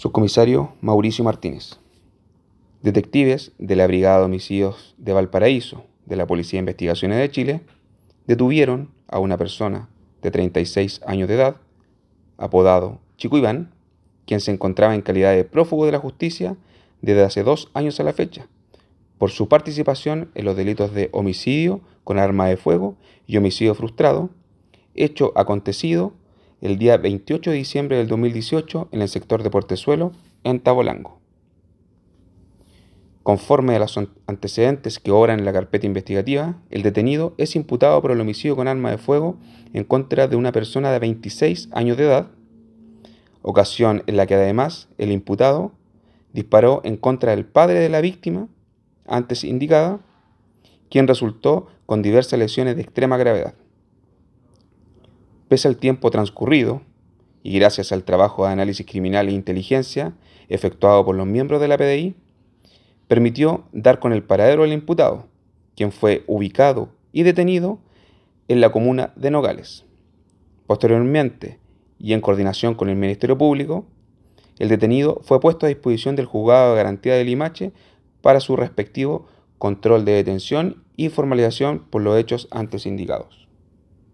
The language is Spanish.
Subcomisario Mauricio Martínez. Detectives de la Brigada de Homicidios de Valparaíso de la Policía de Investigaciones de Chile detuvieron a una persona de 36 años de edad, apodado Chico Iván, quien se encontraba en calidad de prófugo de la justicia desde hace dos años a la fecha, por su participación en los delitos de homicidio con arma de fuego y homicidio frustrado, hecho acontecido el día 28 de diciembre del 2018 en el sector de Portezuelo, en Tabolango. Conforme a los antecedentes que obran en la carpeta investigativa, el detenido es imputado por el homicidio con arma de fuego en contra de una persona de 26 años de edad, ocasión en la que además el imputado disparó en contra del padre de la víctima, antes indicada, quien resultó con diversas lesiones de extrema gravedad. Pese al tiempo transcurrido, y gracias al trabajo de análisis criminal e inteligencia efectuado por los miembros de la PDI, permitió dar con el paradero del imputado, quien fue ubicado y detenido en la comuna de Nogales. Posteriormente, y en coordinación con el Ministerio Público, el detenido fue puesto a disposición del juzgado de garantía de Limache para su respectivo control de detención y formalización por los hechos antes indicados.